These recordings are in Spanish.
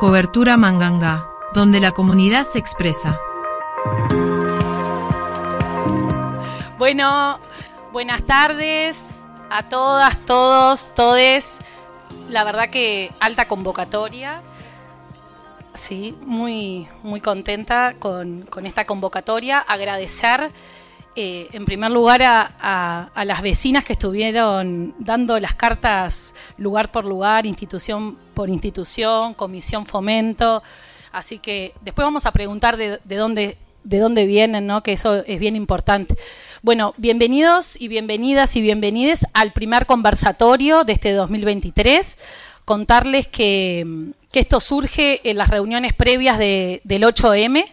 Cobertura Manganga, donde la comunidad se expresa. Bueno, buenas tardes a todas, todos, todes. La verdad que alta convocatoria. Sí, muy, muy contenta con, esta convocatoria. Agradecer eh, en primer lugar a, las vecinas que estuvieron dando las cartas lugar por lugar, institución por institución, comisión fomento. Así que después vamos a preguntar de, dónde, de dónde vienen, ¿no? que eso es bien importante. Bueno, bienvenidos y bienvenidas y bienvenides al primer conversatorio de este 2023. Contarles que, esto surge en las reuniones previas del 8M,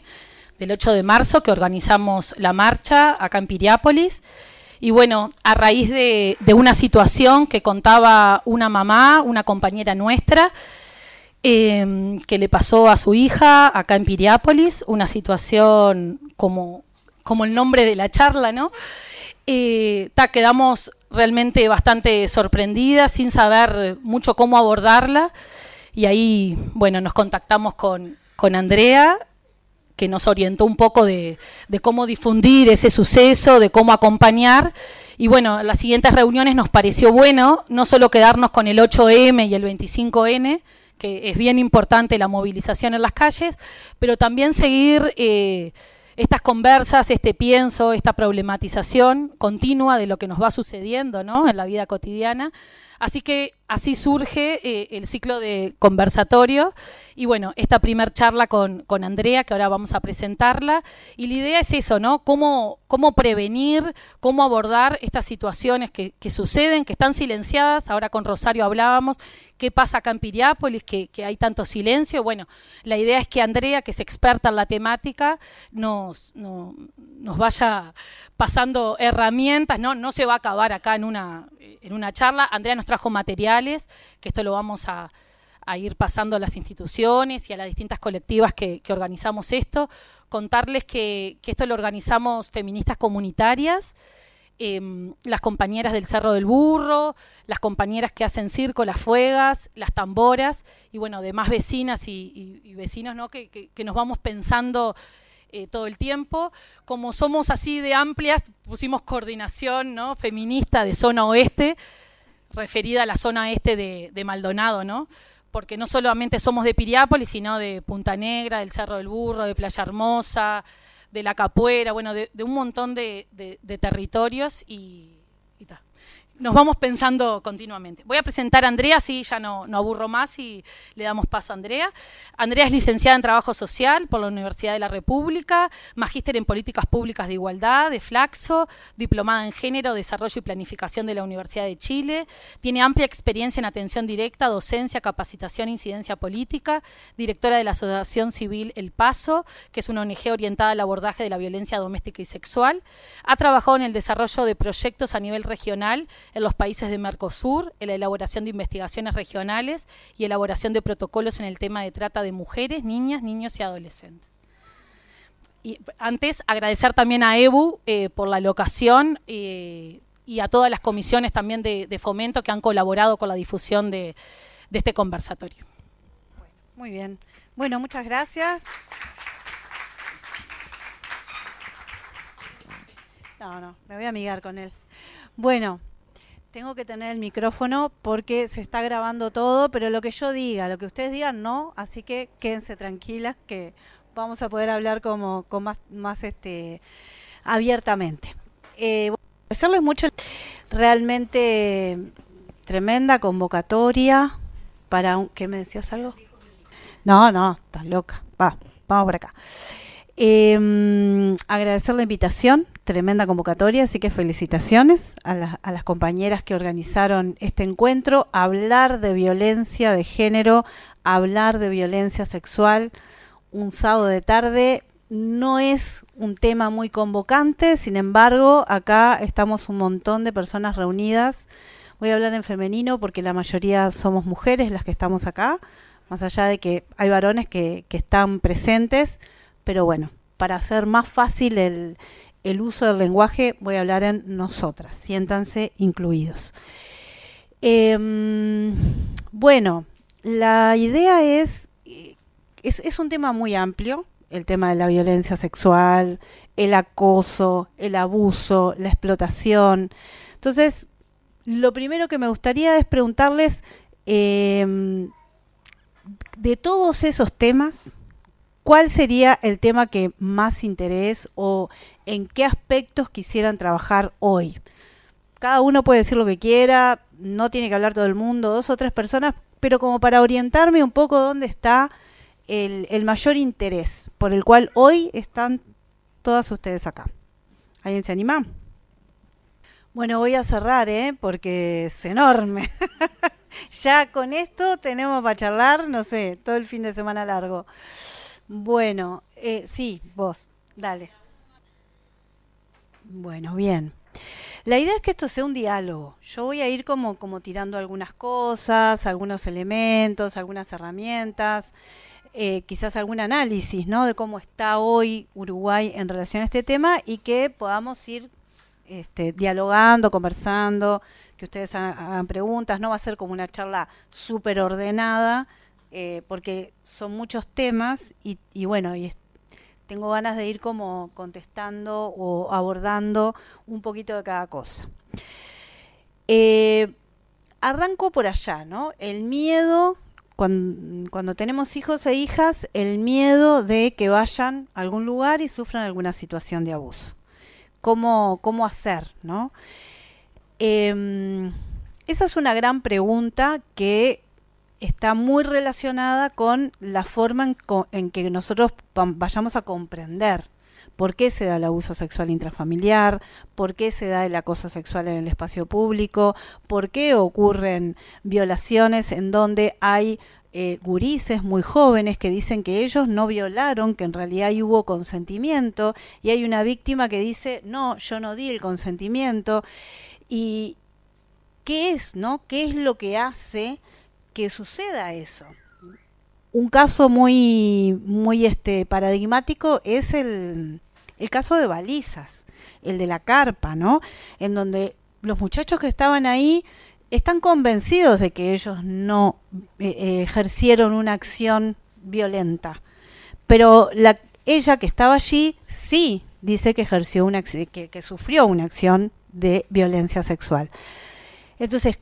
del 8 de marzo, que organizamos la marcha acá en Piriápolis. Y bueno, a raíz de, una situación que contaba una mamá, una compañera nuestra, em, que le pasó a su hija acá en Piriápolis, una situación como, el nombre de la charla, ¿no? Eh, quedamos realmente bastante sorprendidas, sin saber mucho cómo abordarla. Y ahí, bueno, nos contactamos con, con Andrea que nos orientó un poco de, cómo difundir ese suceso, de cómo acompañar. Y bueno, en las siguientes reuniones nos pareció bueno no solo quedarnos con el 8M y el 25N, que es bien importante la movilización en las calles, pero también seguir eh, estas conversas, este pienso, esta problematización continua de lo que nos va sucediendo ¿no? en la vida cotidiana. Así que así surge eh, el ciclo de conversatorio. Y bueno, esta primer charla con, Andrea, que ahora vamos a presentarla, y la idea es eso, ¿no? Cómo, cómo prevenir, cómo abordar estas situaciones que, suceden, que están silenciadas, ahora con Rosario hablábamos, qué pasa acá en Piriápolis, que, que hay tanto silencio, bueno, la idea es que Andrea, que es experta en la temática, nos, nos vaya pasando herramientas, ¿no? No se va a acabar acá en una, en una charla, Andrea nos trajo materiales, que esto lo vamos a, ir pasando a las instituciones y a las distintas colectivas que, organizamos esto. Contarles que, esto lo organizamos feministas comunitarias, em, las compañeras del Cerro del Burro, las compañeras que hacen circo, las fuegas, las tamboras y bueno, demás vecinas y, vecinos ¿no? que, nos vamos pensando eh, todo el tiempo. Como somos así de amplias, pusimos coordinación ¿no? feminista de zona oeste referida a la zona este de, Maldonado, ¿no? Porque no solamente somos de Piriápolis, sino de Punta Negra, del Cerro del Burro, de Playa Hermosa, de La Capuera, bueno, de, un montón de, territorios y, nos vamos pensando continuamente. Voy a presentar a Andrea, así ya no, no, aburro más y le damos paso a Andrea. Andrea es licenciada en Trabajo Social por la Universidad de la República, magíster en Políticas Públicas de Igualdad, de Flaxo, diplomada en Género, Desarrollo y Planificación de la Universidad de Chile. Tiene amplia experiencia en atención directa, docencia, capacitación e incidencia política, directora de la Asociación Civil El Paso, que es una ONG orientada al abordaje de la violencia doméstica y sexual. Ha trabajado en el desarrollo de proyectos a nivel regional en los países de Mercosur, en la elaboración de investigaciones regionales y elaboración de protocolos en el tema de trata de mujeres, niñas, niños y adolescentes. Y antes, agradecer también a EBU eh, por la locación eh, y a todas las comisiones también de, fomento que han colaborado con la difusión de, de este conversatorio. Muy bien. Bueno, muchas gracias. No, no, me voy a amigar con él. Bueno, tengo que tener el micrófono porque se está grabando todo, pero lo que yo diga, lo que ustedes digan, no. Así que quédense tranquilas que vamos a poder hablar como con más, más este, abiertamente. Eh, agradecerles mucho, realmente tremenda convocatoria para un, ¿qué me decías algo? No, no, estás loca. Va, vamos por acá. Eh, agradecer la invitación, tremenda convocatoria, así que felicitaciones a, a, las compañeras que organizaron este encuentro. Hablar de violencia de género, hablar de violencia sexual un sábado de tarde no es un tema muy convocante, sin embargo, acá estamos un montón de personas reunidas. Voy a hablar en femenino porque la mayoría somos mujeres las que estamos acá, más allá de que hay varones que, que están presentes pero bueno, para hacer más fácil el, uso del lenguaje, voy a hablar en nosotras, siéntanse incluidos. Em, bueno, la idea es es, es un tema muy amplio, el tema de la violencia sexual, el acoso, el abuso, la explotación. Entonces, lo primero que me gustaría es preguntarles, eh, de todos esos temas, ¿cuál sería el tema que más interés o en qué aspectos quisieran trabajar hoy? Cada uno puede decir lo que quiera, no tiene que hablar todo el mundo, dos o tres personas, pero como para orientarme un poco dónde está el, mayor interés por el cual hoy están todas ustedes acá. ¿Alguien se anima? Bueno, voy a cerrar, ¿eh? porque es enorme. ya con esto tenemos para charlar, no sé, todo el fin de semana largo. Bueno, eh, sí, vos, dale. Bueno, bien. La idea es que esto sea un diálogo. Yo voy a ir como, como tirando algunas cosas, algunos elementos, algunas herramientas, eh, quizás algún análisis ¿no? de cómo está hoy Uruguay en relación a este tema y que podamos ir este, dialogando, conversando, que ustedes hagan preguntas. No va a ser como una charla súper ordenada, eh, porque son muchos temas y, y bueno, y tengo ganas de ir como contestando o abordando un poquito de cada cosa. Eh, arranco por allá, ¿no? El miedo, cuando, tenemos hijos e hijas, el miedo de que vayan a algún lugar y sufran alguna situación de abuso cómo, cómo hacer, ¿no? Eh, esa es una gran pregunta que está muy relacionada con la forma en, que nosotros vayamos a comprender por qué se da el abuso sexual intrafamiliar, por qué se da el acoso sexual en el espacio público, por qué ocurren violaciones en donde hay eh, gurises muy jóvenes que dicen que ellos no violaron, que en realidad hubo consentimiento, y hay una víctima que dice, no, yo no di el consentimiento. ¿Y qué es, no? ¿Qué es lo que hace que suceda eso? Un caso muy, muy este, paradigmático es el, el caso de balizas, el de la carpa, ¿no? En donde los muchachos que estaban ahí están convencidos de que ellos no eh, eh, ejercieron una acción violenta. Pero la, ella que estaba allí sí dice que ejerció una que sufrió una acción de violencia sexual. Entonces,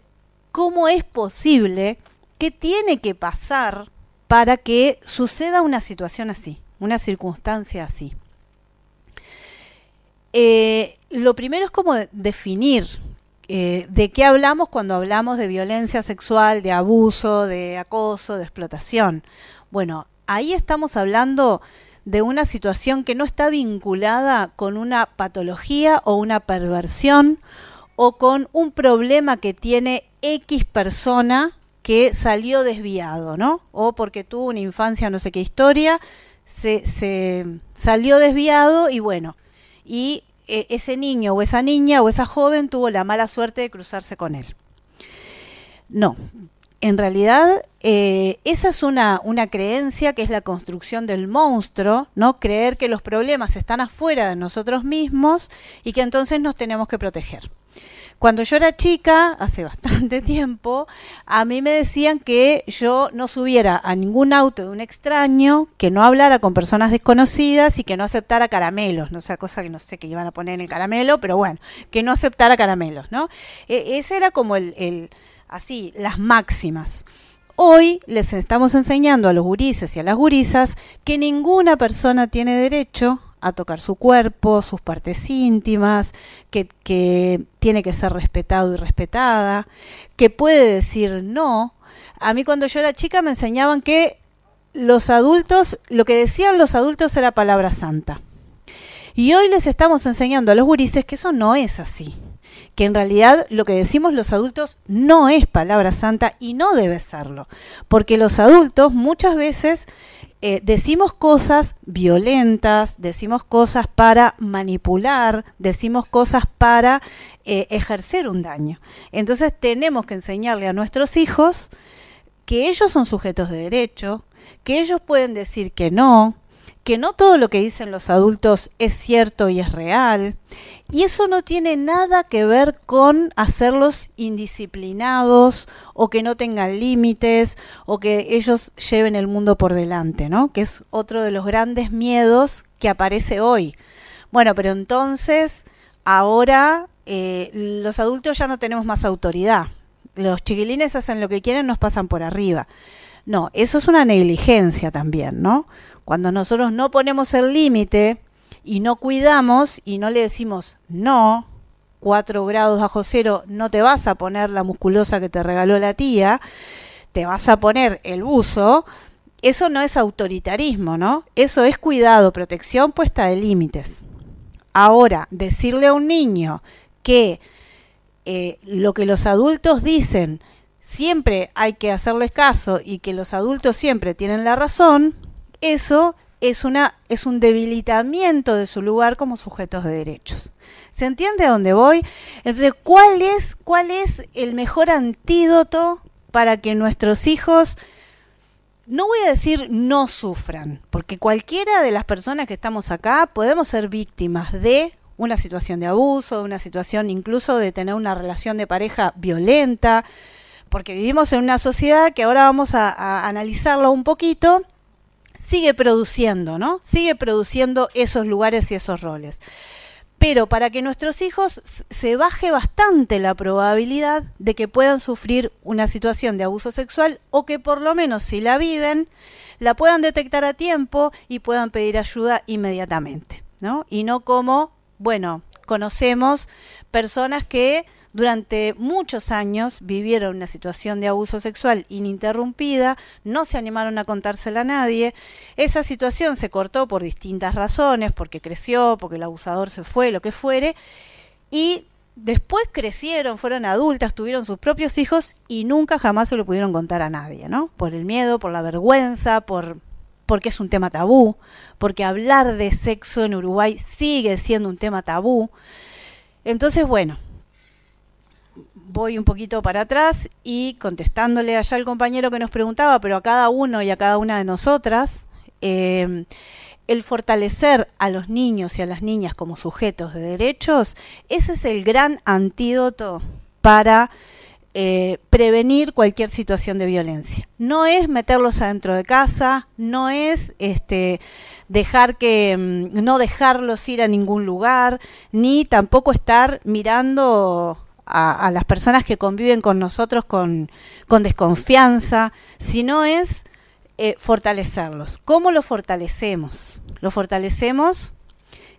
¿cómo es posible? ¿Qué tiene que pasar para que suceda una situación así, una circunstancia así? Eh, lo primero es como definir eh, ¿De qué hablamos cuando hablamos de violencia sexual, de abuso, de acoso, de explotación? Bueno, ahí estamos hablando de una situación que no está vinculada con una patología o una perversión o con un problema que tiene X persona que salió desviado, ¿no? O porque tuvo una infancia no sé qué historia, se, se salió desviado y bueno, y e, ese niño o esa niña o esa joven tuvo la mala suerte de cruzarse con él. No, en realidad eh, esa es una, una, creencia que es la construcción del monstruo, ¿no? Creer que los problemas están afuera de nosotros mismos y que entonces nos tenemos que proteger. Cuando yo era chica, hace bastante tiempo, a mí me decían que yo no subiera a ningún auto de un extraño, que no hablara con personas desconocidas y que no aceptara caramelos, no sea cosa que no sé qué iban a poner en el caramelo, pero bueno, que no aceptara caramelos, ¿no? E ese era como el, el, así, las máximas. Hoy les estamos enseñando a los gurises y a las gurisas que ninguna persona tiene derecho a tocar su cuerpo, sus partes íntimas, que, que tiene que ser respetado y respetada, que puede decir no. A mí cuando yo era chica me enseñaban que los adultos, lo que decían los adultos era palabra santa. Y hoy les estamos enseñando a los gurises que eso no es así. Que en realidad lo que decimos los adultos no es palabra santa y no debe serlo. Porque los adultos muchas veces eh, decimos cosas violentas, decimos cosas para manipular, decimos cosas para eh, ejercer un daño. Entonces tenemos que enseñarle a nuestros hijos que ellos son sujetos de derecho, que ellos pueden decir que no, que no todo lo que dicen los adultos es cierto y es real. Y eso no tiene nada que ver con hacerlos indisciplinados o que no tengan límites o que ellos lleven el mundo por delante, ¿no? Que es otro de los grandes miedos que aparece hoy. Bueno, pero entonces ahora eh, los adultos ya no tenemos más autoridad. Los chiquilines hacen lo que quieren, nos pasan por arriba. No, eso es una negligencia también, ¿no? Cuando nosotros no ponemos el límite y no cuidamos y no le decimos no, 4 grados bajo cero, no te vas a poner la musculosa que te regaló la tía, te vas a poner el buzo, eso no es autoritarismo, ¿no? Eso es cuidado, protección puesta de límites. Ahora, decirle a un niño que eh, lo que los adultos dicen siempre hay que hacerles caso y que los adultos siempre tienen la razón, eso es, una, es un debilitamiento de su lugar como sujetos de derechos. ¿Se entiende a dónde voy? Entonces, ¿cuál es, ¿cuál es el mejor antídoto para que nuestros hijos, no voy a decir no sufran, porque cualquiera de las personas que estamos acá podemos ser víctimas de una situación de abuso, de una situación incluso de tener una relación de pareja violenta, porque vivimos en una sociedad que ahora vamos a, a analizarlo un poquito, sigue produciendo, ¿no? Sigue produciendo esos lugares y esos roles. Pero para que nuestros hijos se baje bastante la probabilidad de que puedan sufrir una situación de abuso sexual o que por lo menos si la viven, la puedan detectar a tiempo y puedan pedir ayuda inmediatamente, ¿no? Y no como, bueno, conocemos personas que durante muchos años vivieron una situación de abuso sexual ininterrumpida, no se animaron a contársela a nadie. Esa situación se cortó por distintas razones, porque creció, porque el abusador se fue, lo que fuere, y después crecieron, fueron adultas, tuvieron sus propios hijos y nunca jamás se lo pudieron contar a nadie, ¿no? Por el miedo, por la vergüenza, por porque es un tema tabú, porque hablar de sexo en Uruguay sigue siendo un tema tabú. Entonces, bueno, voy un poquito para atrás y contestándole allá al compañero que nos preguntaba, pero a cada uno y a cada una de nosotras, eh, el fortalecer a los niños y a las niñas como sujetos de derechos, ese es el gran antídoto para eh, prevenir cualquier situación de violencia. No es meterlos adentro de casa, no es este, dejar que mm, no dejarlos ir a ningún lugar, ni tampoco estar mirando a, las personas que conviven con nosotros con, desconfianza, sino es eh, fortalecerlos. ¿Cómo lo fortalecemos? Lo fortalecemos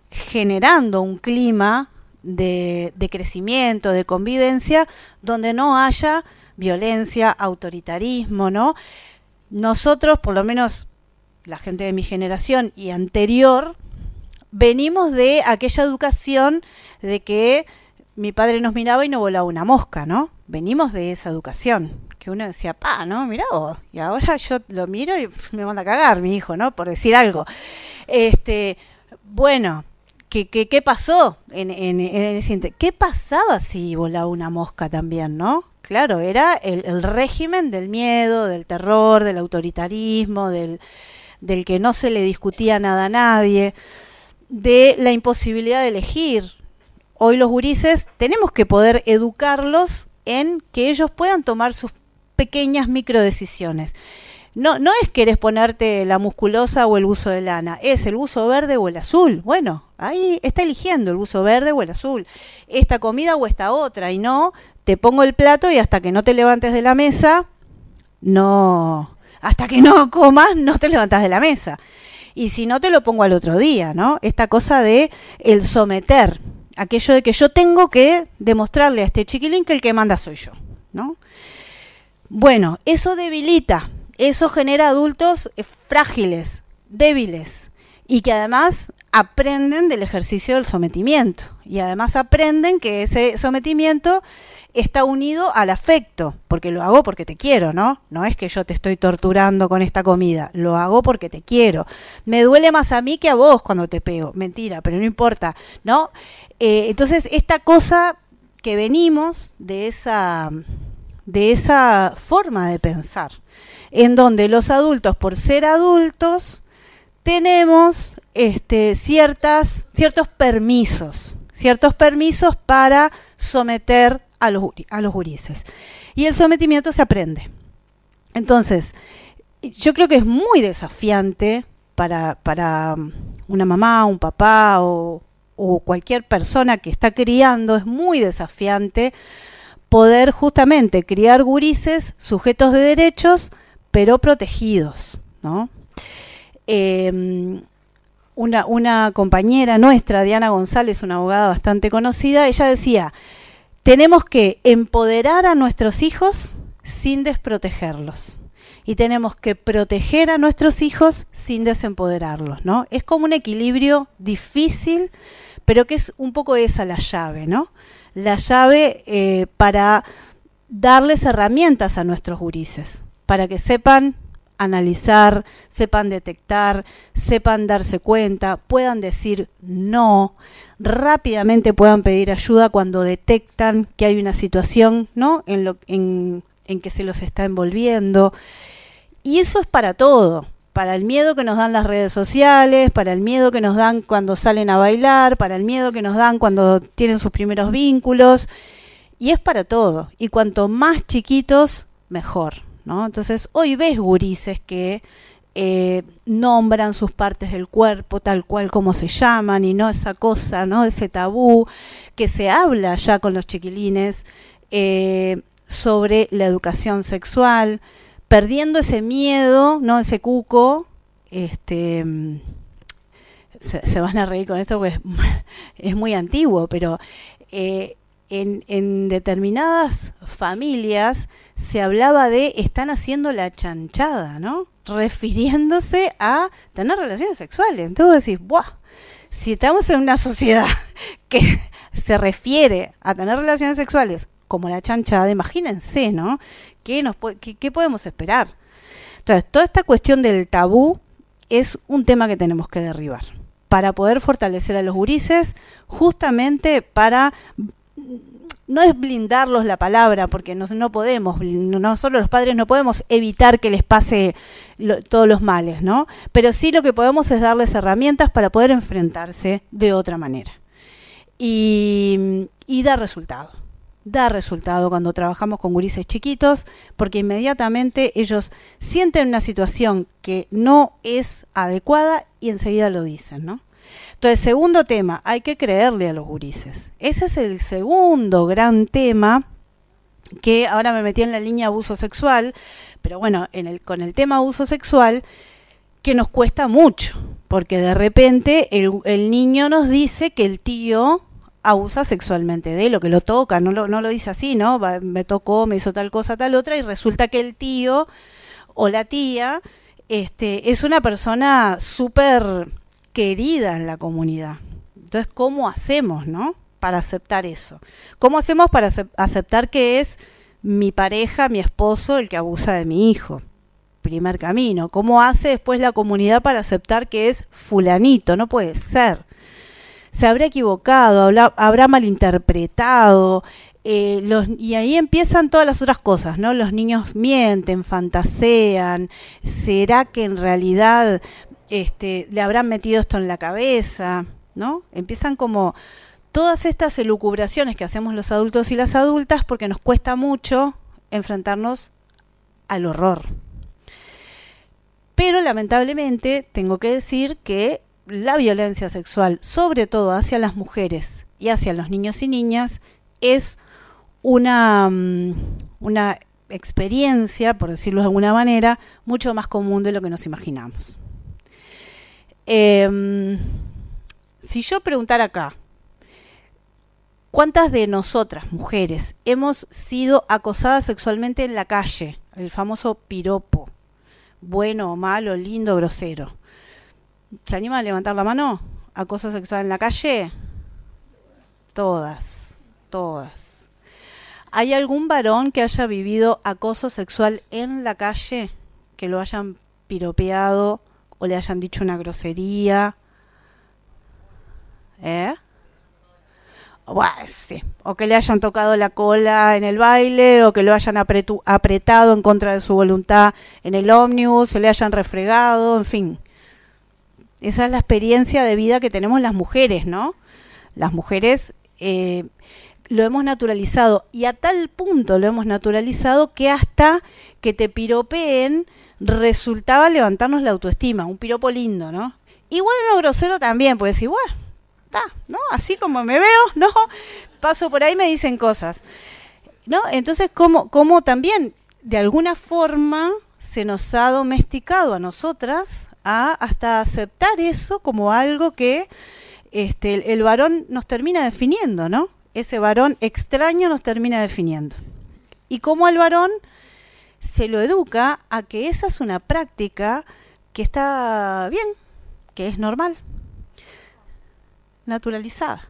generando un clima de, de, crecimiento, de convivencia, donde no haya violencia, autoritarismo, ¿no? Nosotros, por lo menos la gente de mi generación y anterior, venimos de aquella educación de que mi padre nos miraba y no volaba una mosca, ¿no? Venimos de esa educación, que uno decía, pa, ¿no? Mirá vos. Y ahora yo lo miro y me manda a cagar mi hijo, ¿no? Por decir algo. Este, bueno, ¿qué, qué, pasó en, en, en ¿Qué pasaba si volaba una mosca también, no? Claro, era el, el régimen del miedo, del terror, del autoritarismo, del, del que no se le discutía nada a nadie, de la imposibilidad de elegir, hoy los gurises tenemos que poder educarlos en que ellos puedan tomar sus pequeñas microdecisiones. No, no es que eres ponerte la musculosa o el buzo de lana, es el buzo verde o el azul. Bueno, ahí está eligiendo el buzo verde o el azul, esta comida o esta otra, y no te pongo el plato y hasta que no te levantes de la mesa, no, hasta que no comas, no te levantas de la mesa. Y si no, te lo pongo al otro día, ¿no? Esta cosa de el someter, aquello de que yo tengo que demostrarle a este chiquilín que el que manda soy yo, ¿no? Bueno, eso debilita, eso genera adultos eh, frágiles, débiles y que además aprenden del ejercicio del sometimiento y además aprenden que ese sometimiento está unido al afecto, porque lo hago porque te quiero, ¿no? No es que yo te estoy torturando con esta comida, lo hago porque te quiero. Me duele más a mí que a vos cuando te pego, mentira, pero no importa, ¿no? Eh, entonces, esta cosa que venimos de esa, de esa forma de pensar, en donde los adultos, por ser adultos, tenemos este, ciertas, ciertos permisos, ciertos permisos para someter a los, a los gurises. Y el sometimiento se aprende. Entonces, yo creo que es muy desafiante para, para una mamá, un papá o, o cualquier persona que está criando, es muy desafiante poder justamente criar gurises sujetos de derechos, pero protegidos, ¿no? Em, una, una, compañera nuestra, Diana González, una abogada bastante conocida, ella decía, tenemos que empoderar a nuestros hijos sin desprotegerlos. Y tenemos que proteger a nuestros hijos sin desempoderarlos, ¿no? Es como un equilibrio difícil, pero que es un poco esa la llave, ¿no? La llave eh, para darles herramientas a nuestros gurises, para que sepan analizar, sepan detectar, sepan darse cuenta, puedan decir no, rápidamente puedan pedir ayuda cuando detectan que hay una situación ¿no? en, lo, en, en que se los está envolviendo. Y eso es para todo, para el miedo que nos dan las redes sociales, para el miedo que nos dan cuando salen a bailar, para el miedo que nos dan cuando tienen sus primeros vínculos. Y es para todo. Y cuanto más chiquitos, mejor. Entonces, hoy ves gurises que eh, nombran sus partes del cuerpo tal cual como se llaman y no esa cosa, ¿no? Ese tabú que se habla ya con los chiquilines eh, sobre la educación sexual, perdiendo ese miedo, ¿no? Ese cuco, este se, van a reír con esto porque es, muy antiguo, pero eh, en, determinadas familias se hablaba de están haciendo la chanchada, ¿no? Refiriéndose a tener relaciones sexuales. Entonces decís, ¡buah! Si estamos en una sociedad que se refiere a tener relaciones sexuales como la chanchada, imagínense, ¿no? ¿Qué, nos, qué, podemos esperar? Entonces, toda esta cuestión del tabú es un tema que tenemos que derribar para poder fortalecer a los gurises, justamente para no es blindarlos la palabra, porque no, no podemos, nosotros los padres no podemos evitar que les pase todos los males, ¿no? Pero sí lo que podemos es darles herramientas para poder enfrentarse de otra manera. Y, y da resultado. Da resultado cuando trabajamos con gurises chiquitos, porque inmediatamente ellos sienten una situación que no es adecuada y enseguida lo dicen, ¿no? Entonces, segundo tema, hay que creerle a los gurises. Ese es el segundo gran tema que ahora me metí en la línea abuso sexual, pero bueno, en el, con el tema abuso sexual, que nos cuesta mucho, porque de repente el, niño nos dice que el tío abusa sexualmente de él, o que lo toca, no lo, no lo dice así, ¿no? me tocó, me hizo tal cosa, tal otra, y resulta que el tío o la tía este, es una persona súper querida en la comunidad. Entonces, ¿cómo hacemos, no? Para aceptar eso. ¿Cómo hacemos para aceptar que es mi pareja, mi esposo, el que abusa de mi hijo? Primer camino. ¿Cómo hace después la comunidad para aceptar que es fulanito? No puede ser. Se habrá equivocado, habrá, malinterpretado, eh, y ahí empiezan todas las otras cosas, ¿no? Los niños mienten, fantasean. ¿Será que en realidad este, le habrán metido esto en la cabeza, ¿no? Empiezan como todas estas elucubraciones que hacemos los adultos y las adultas porque nos cuesta mucho enfrentarnos al horror. Pero lamentablemente tengo que decir que la violencia sexual, sobre todo hacia las mujeres y hacia los niños y niñas, es una, mm, una experiencia, por decirlo de alguna manera, mucho más común de lo que nos imaginamos. Em, si yo preguntara acá, ¿cuántas de nosotras, mujeres, hemos sido acosadas sexualmente en la calle? El famoso piropo, bueno, malo, lindo, grosero. ¿Se anima a levantar la mano? ¿Acoso sexual en la calle? Todas, todas. ¿Hay algún varón que haya vivido acoso sexual en la calle? Que lo hayan piropeado o le hayan dicho una grosería. ¿Eh? O que le hayan tocado la cola en el baile, o que lo hayan apretado en contra de su voluntad en el ómnibus, se le hayan refregado, en fin. Esa es la experiencia de vida que tenemos las mujeres, ¿no? Las mujeres eh, lo hemos naturalizado y a tal punto lo hemos naturalizado que hasta que te piropeen resultaba levantarnos la autoestima, un piropo lindo, ¿no? Igual en lo grosero también, puedes decir, bueno, está, ¿no? Así como me veo, ¿no? Paso por ahí me dicen cosas. ¿No? Entonces, como, como también, de alguna forma, se nos ha domesticado a nosotras a hasta aceptar eso como algo que este, el, el varón nos termina definiendo, ¿no? Ese varón extraño nos termina definiendo. Y como al varón se lo educa a que esa es una práctica que está bien, que es normal, naturalizada.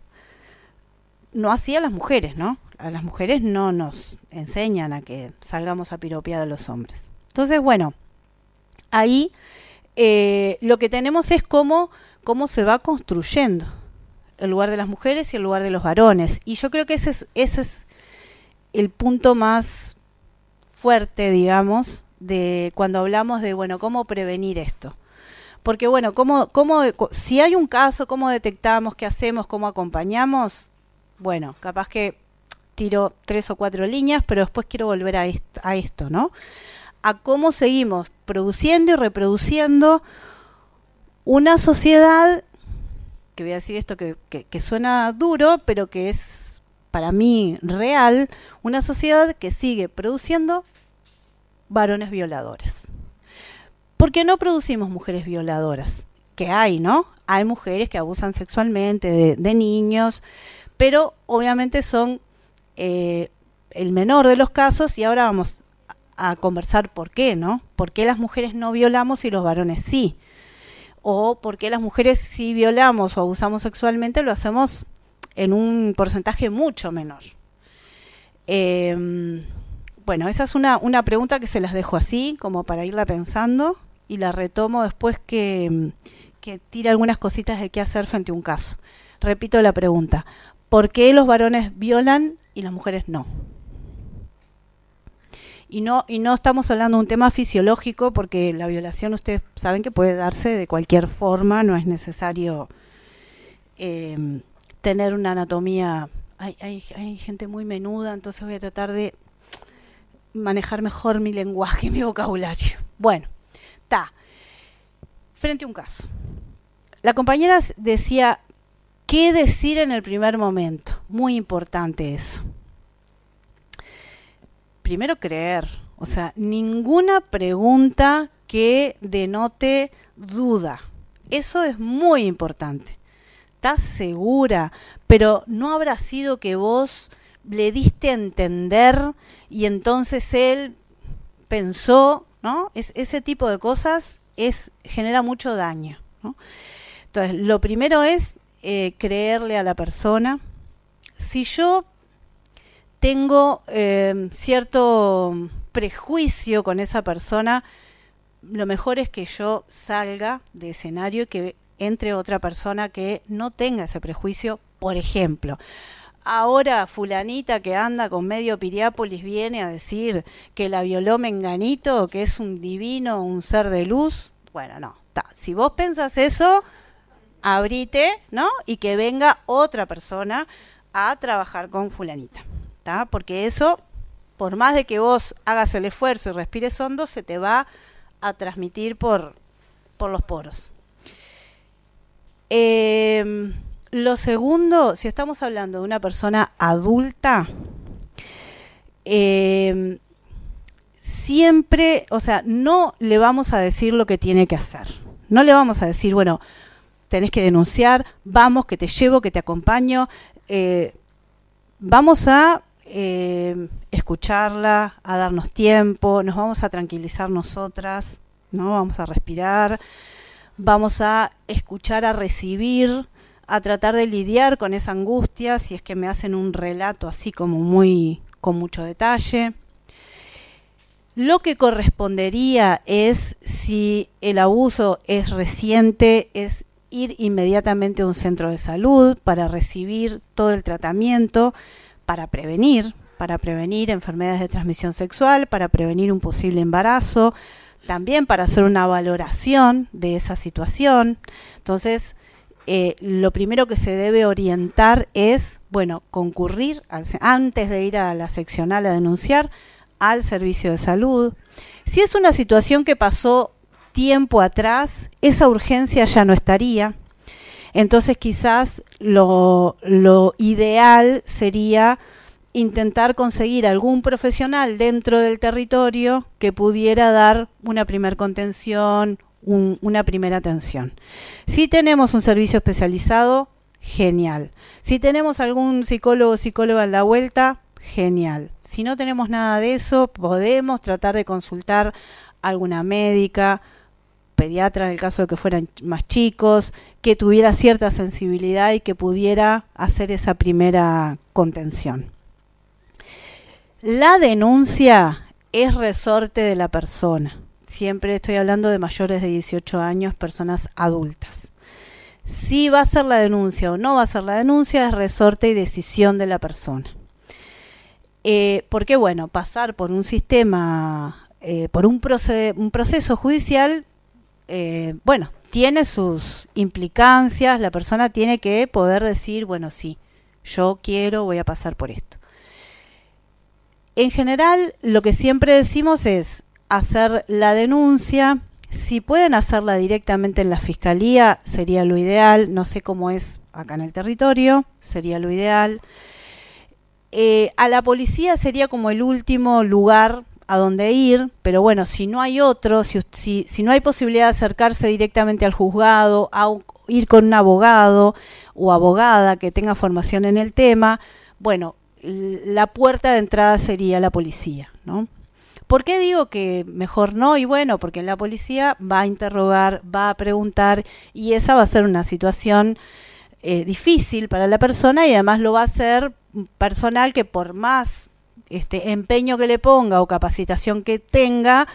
No así a las mujeres, ¿no? A las mujeres no nos enseñan a que salgamos a piropear a los hombres. Entonces, bueno, ahí eh, lo que tenemos es cómo, cómo se va construyendo el lugar de las mujeres y el lugar de los varones. Y yo creo que ese es, ese es el punto más fuerte, digamos, de cuando hablamos de, bueno, cómo prevenir esto. Porque, bueno, cómo, cómo, si hay un caso, cómo detectamos, qué hacemos, cómo acompañamos, bueno, capaz que tiro tres o cuatro líneas, pero después quiero volver a, a esto, ¿no? A cómo seguimos produciendo y reproduciendo una sociedad, que voy a decir esto que, que, que suena duro, pero que es para mí real, una sociedad que sigue produciendo varones violadores. ¿Por qué no producimos mujeres violadoras? Que hay, ¿no? Hay mujeres que abusan sexualmente de, de niños, pero obviamente son eh, el menor de los casos y ahora vamos a conversar por qué, ¿no? ¿Por qué las mujeres no violamos y los varones sí? O por qué las mujeres si violamos o abusamos sexualmente lo hacemos en un porcentaje mucho menor. Eh, bueno, esa es una, una pregunta que se las dejo así, como para irla pensando, y la retomo después que, que tire algunas cositas de qué hacer frente a un caso. Repito la pregunta, ¿por qué los varones violan y las mujeres no? Y no, y no estamos hablando de un tema fisiológico, porque la violación ustedes saben que puede darse de cualquier forma, no es necesario eh, tener una anatomía. Hay, hay, hay gente muy menuda, entonces voy a tratar de manejar mejor mi lenguaje, mi vocabulario. Bueno, está. Frente a un caso. La compañera decía, ¿qué decir en el primer momento? Muy importante eso. Primero creer, o sea, ninguna pregunta que denote duda. Eso es muy importante. ¿Estás segura? Pero no habrá sido que vos le diste a entender y entonces él pensó, ¿no? Es, ese tipo de cosas es, genera mucho daño. Entonces, lo primero es eh, creerle a la persona. Si yo tengo eh, cierto prejuicio con esa persona, lo mejor es que yo salga de escenario y que entre otra persona que no tenga ese prejuicio, por ejemplo ahora fulanita que anda con medio Piriápolis viene a decir que la violó Menganito, que es un divino, un ser de luz. Bueno, no. Ta. Si vos pensás eso, abrite, ¿no? Y que venga otra persona a trabajar con fulanita. ¿tá? Porque eso, por más de que vos hagas el esfuerzo y respires hondo, se te va a transmitir por, por los poros. Eh, lo segundo, si estamos hablando de una persona adulta, eh, siempre, o sea, no le vamos a decir lo que tiene que hacer. No le vamos a decir, bueno, tenés que denunciar, vamos, que te llevo, que te acompaño. Eh, vamos a eh, escucharla, a darnos tiempo, nos vamos a tranquilizar nosotras, ¿no? Vamos a respirar, vamos a escuchar, a recibir a tratar de lidiar con esa angustia si es que me hacen un relato así como muy con mucho detalle. Lo que correspondería es, si el abuso es reciente, es ir inmediatamente a un centro de salud para recibir todo el tratamiento, para prevenir, para prevenir enfermedades de transmisión sexual, para prevenir un posible embarazo, también para hacer una valoración de esa situación. Entonces, eh, lo primero que se debe orientar es, bueno, concurrir antes de ir a la seccional a denunciar al servicio de salud. Si es una situación que pasó tiempo atrás, esa urgencia ya no estaría. Entonces quizás lo, lo ideal sería intentar conseguir algún profesional dentro del territorio que pudiera dar una primer contención, una primera atención. Si tenemos un servicio especializado, genial. Si tenemos algún psicólogo o psicóloga en la vuelta, genial. Si no tenemos nada de eso, podemos tratar de consultar alguna médica, pediatra en el caso de que fueran más chicos, que tuviera cierta sensibilidad y que pudiera hacer esa primera contención. La denuncia es resorte de la persona. Siempre estoy hablando de mayores de 18 años, personas adultas. Si va a ser la denuncia o no va a ser la denuncia es resorte y decisión de la persona. Eh, porque bueno, pasar por un sistema, eh, por un, proceso judicial, eh, bueno, tiene sus implicancias, la persona tiene que poder decir, bueno, sí, yo quiero, voy a pasar por esto. En general, lo que siempre decimos es hacer la denuncia. Si pueden hacerla directamente en la fiscalía, sería lo ideal. No sé cómo es acá en el territorio, sería lo ideal. Eh, a la policía sería como el último lugar a donde ir, pero bueno, si no hay otro, si, si, no hay posibilidad de acercarse directamente al juzgado, a ir con un abogado o abogada que tenga formación en el tema, bueno, la puerta de entrada sería la policía, ¿no? ¿Por qué digo que mejor no? Y bueno, porque la policía va a interrogar, va a preguntar y esa va a ser una situación eh, difícil para la persona y además lo va a hacer personal que por más este empeño que le ponga o capacitación que tenga,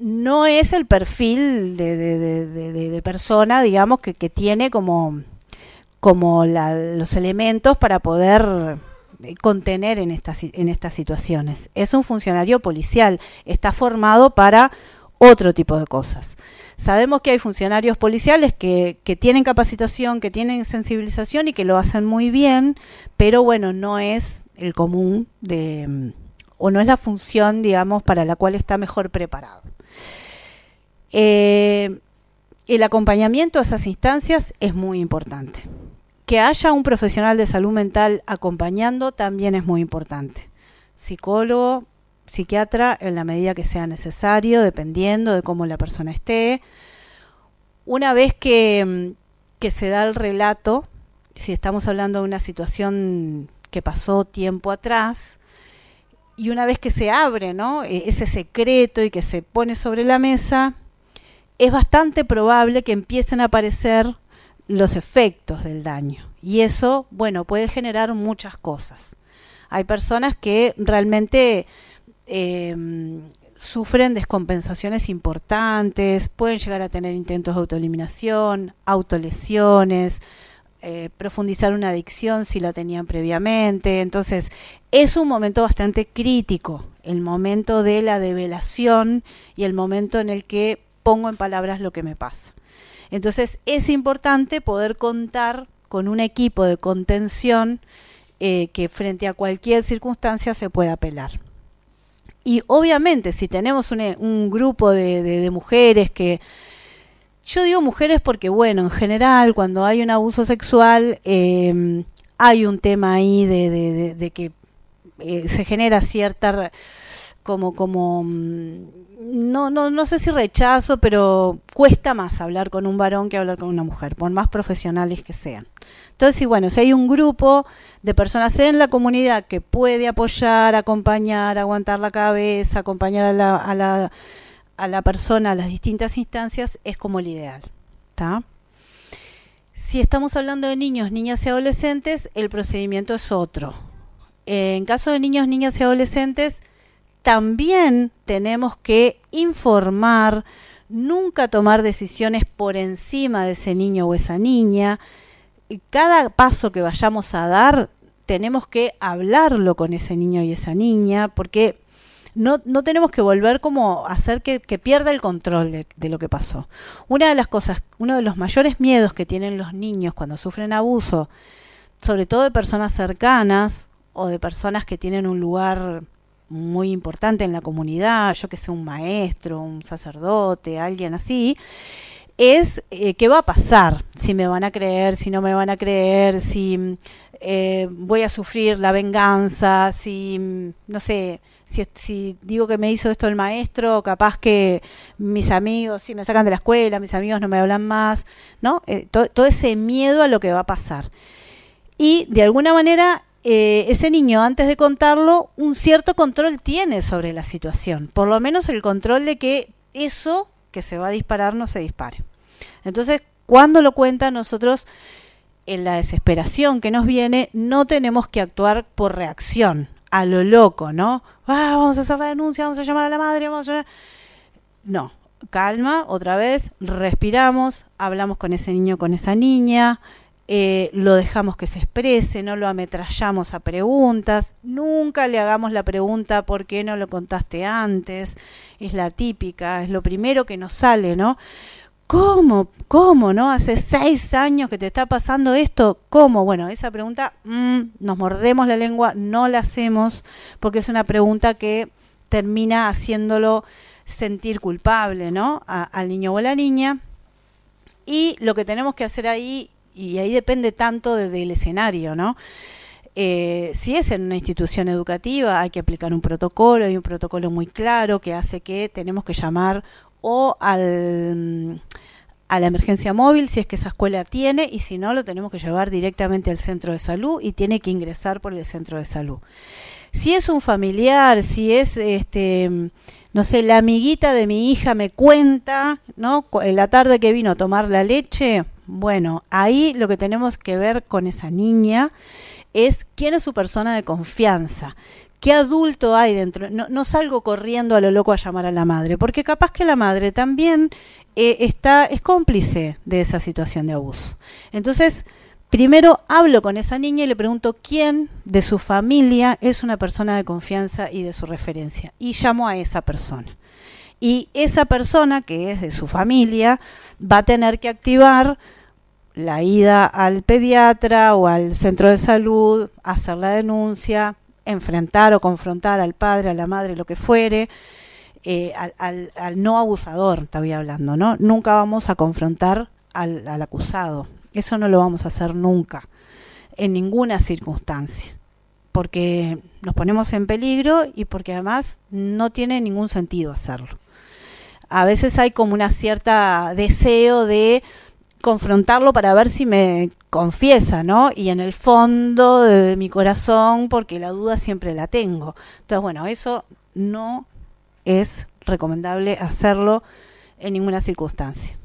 no es el perfil de, persona, digamos, que, tiene como, como los elementos para poder contener en estas, en estas situaciones. Es un funcionario policial, está formado para otro tipo de cosas. Sabemos que hay funcionarios policiales que, que, tienen capacitación, que tienen sensibilización y que lo hacen muy bien, pero bueno, no es el común de, o no es la función, digamos, para la cual está mejor preparado. Eh, el acompañamiento a esas instancias es muy importante que haya un profesional de salud mental acompañando también es muy importante. Psicólogo, psiquiatra, en la medida que sea necesario, dependiendo de cómo la persona esté. Una vez que, que se da el relato, si estamos hablando de una situación que pasó tiempo atrás, y una vez que se abre. E, ese secreto y que se pone sobre la mesa, es bastante probable que empiecen a aparecer los efectos del daño. Y eso, bueno, puede generar muchas cosas. Hay personas que realmente em, sufren descompensaciones importantes, pueden llegar a tener intentos de autoeliminación, autolesiones, eh, profundizar una adicción si la tenían previamente. Entonces, es un momento bastante crítico, el momento de la develación y el momento en el que pongo en palabras lo que me pasa. Entonces es importante poder contar con un equipo de contención eh, que frente a cualquier circunstancia se pueda apelar. Y obviamente si tenemos un, grupo de, mujeres que... Yo digo mujeres porque, bueno, en general cuando hay un abuso sexual em, hay un tema ahí de, que eh, se genera cierta como como mm, no, no, no sé si rechazo, pero cuesta más hablar con un varón que hablar con una mujer, por más profesionales que sean. Entonces, sí, bueno, si hay un grupo de personas en la comunidad que puede apoyar, acompañar, aguantar la cabeza, acompañar a la, a la, a la persona a las distintas instancias, es como el ideal. Si estamos hablando de niños, niñas y adolescentes, el procedimiento es otro. En caso de niños, niñas y adolescentes, también tenemos que informar, nunca tomar decisiones por encima de ese niño o esa niña. Cada paso que vayamos a dar, tenemos que hablarlo con ese niño y esa niña, porque no, no tenemos que volver como a hacer que, pierda el control de, lo que pasó. Una de las cosas, uno de los mayores miedos que tienen los niños cuando sufren abuso, sobre todo de personas cercanas o de personas que tienen un lugar muy importante en la comunidad, yo que sé, un maestro, un sacerdote, alguien así, es eh, qué va a pasar, si me van a creer, si no me van a creer, si eh, voy a sufrir la venganza, si, no sé, si, digo que me hizo esto el maestro, capaz que mis amigos, si me sacan de la escuela, mis amigos no me hablan más, ¿no? Eh, todo ese miedo a lo que va a pasar. Y de alguna manera eh, ese niño antes de contarlo un cierto control tiene sobre la situación, por lo menos el control de que eso que se va a disparar no se dispare. Entonces, cuando lo cuenta nosotros en la desesperación que nos viene, no tenemos que actuar por reacción, a lo loco, ¿no? Ah, vamos a hacer la denuncia, vamos a llamar a la madre, vamos a... No, calma, otra vez, respiramos, hablamos con ese niño, con esa niña, eh, lo dejamos que se exprese, no lo ametrallamos a preguntas, nunca le hagamos la pregunta ¿por qué no lo contaste antes? Es la típica, es lo primero que nos sale, ¿no? ¿Cómo? ¿Cómo? ¿No? Hace seis años que te está pasando esto. ¿Cómo? Bueno, esa pregunta mm, nos mordemos la lengua, no la hacemos, porque es una pregunta que termina haciéndolo sentir culpable, ¿no? al niño o a la niña. Y lo que tenemos que hacer ahí y ahí depende tanto del escenario, ¿no? Eh, si es en una institución educativa, hay que aplicar un protocolo, hay un protocolo muy claro que hace que tenemos que llamar o al, a la emergencia móvil si es que esa escuela tiene y si no lo tenemos que llevar directamente al centro de salud y tiene que ingresar por el centro de salud. Si es un familiar, si es este no sé, la amiguita de mi hija me cuenta, ¿no? En la tarde que vino a tomar la leche, bueno, ahí lo que tenemos que ver con esa niña es quién es su persona de confianza. ¿Qué adulto hay dentro? No, salgo corriendo a lo loco a llamar a la madre, porque capaz que la madre también eh, está, es cómplice de esa situación de abuso. Entonces, primero hablo con esa niña y le pregunto quién de su familia es una persona de confianza y de su referencia. Y llamo a esa persona. Y esa persona, que es de su familia, va a tener que activar la ida al pediatra o al centro de salud, hacer la denuncia, enfrentar o confrontar al padre, a la madre, lo que fuere, eh, al, no abusador, estaba hablando, ¿no? Nunca vamos a confrontar al acusado. Eso no lo vamos a hacer nunca, en ninguna circunstancia, porque nos ponemos en peligro y porque además no tiene ningún sentido hacerlo. A veces hay como una cierta deseo de confrontarlo para ver si me confiesa, ¿no? Y en el fondo de mi corazón, porque la duda siempre la tengo. Entonces, bueno, eso no es recomendable hacerlo en ninguna circunstancia.